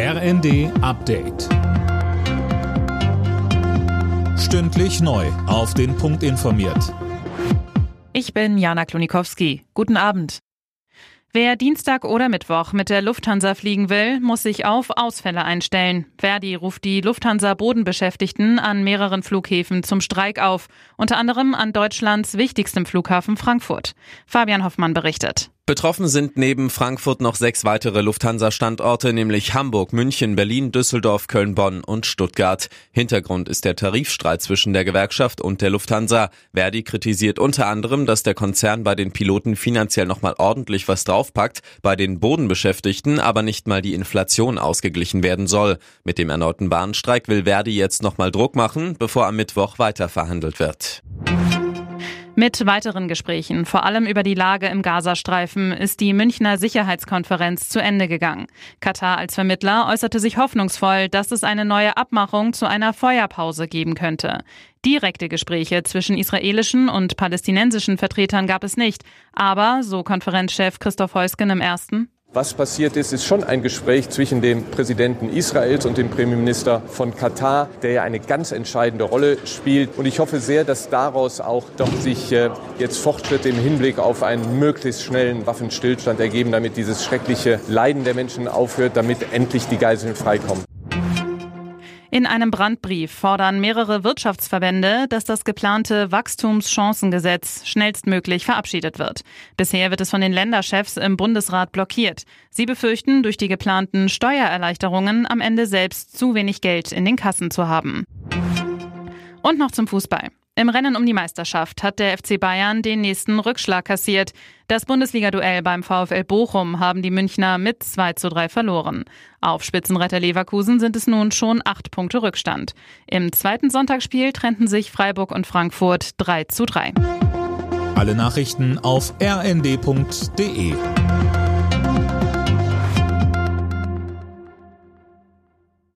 RND Update. Stündlich neu. Auf den Punkt informiert. Ich bin Jana Klonikowski. Guten Abend. Wer Dienstag oder Mittwoch mit der Lufthansa fliegen will, muss sich auf Ausfälle einstellen. Verdi ruft die Lufthansa Bodenbeschäftigten an mehreren Flughäfen zum Streik auf, unter anderem an Deutschlands wichtigstem Flughafen Frankfurt. Fabian Hoffmann berichtet. Betroffen sind neben Frankfurt noch sechs weitere Lufthansa-Standorte, nämlich Hamburg, München, Berlin, Düsseldorf, Köln, Bonn und Stuttgart. Hintergrund ist der Tarifstreit zwischen der Gewerkschaft und der Lufthansa. Verdi kritisiert unter anderem, dass der Konzern bei den Piloten finanziell nochmal ordentlich was draufpackt, bei den Bodenbeschäftigten aber nicht mal die Inflation ausgeglichen werden soll. Mit dem erneuten Bahnstreik will Verdi jetzt nochmal Druck machen, bevor am Mittwoch weiter verhandelt wird. Mit weiteren Gesprächen, vor allem über die Lage im Gazastreifen, ist die Münchner Sicherheitskonferenz zu Ende gegangen. Katar als Vermittler äußerte sich hoffnungsvoll, dass es eine neue Abmachung zu einer Feuerpause geben könnte. Direkte Gespräche zwischen israelischen und palästinensischen Vertretern gab es nicht, aber, so Konferenzchef Christoph Heusgen im ersten, was passiert ist, ist schon ein Gespräch zwischen dem Präsidenten Israels und dem Premierminister von Katar, der ja eine ganz entscheidende Rolle spielt. Und ich hoffe sehr, dass daraus auch doch sich äh, jetzt Fortschritte im Hinblick auf einen möglichst schnellen Waffenstillstand ergeben, damit dieses schreckliche Leiden der Menschen aufhört, damit endlich die Geiseln freikommen. In einem Brandbrief fordern mehrere Wirtschaftsverbände, dass das geplante Wachstumschancengesetz schnellstmöglich verabschiedet wird. Bisher wird es von den Länderchefs im Bundesrat blockiert. Sie befürchten, durch die geplanten Steuererleichterungen am Ende selbst zu wenig Geld in den Kassen zu haben. Und noch zum Fußball. Im Rennen um die Meisterschaft hat der FC Bayern den nächsten Rückschlag kassiert. Das Bundesliga-Duell beim VfL Bochum haben die Münchner mit 2 zu 3 verloren. Auf Spitzenretter Leverkusen sind es nun schon acht Punkte Rückstand. Im zweiten Sonntagsspiel trennten sich Freiburg und Frankfurt 3 zu 3. Alle Nachrichten auf rnd.de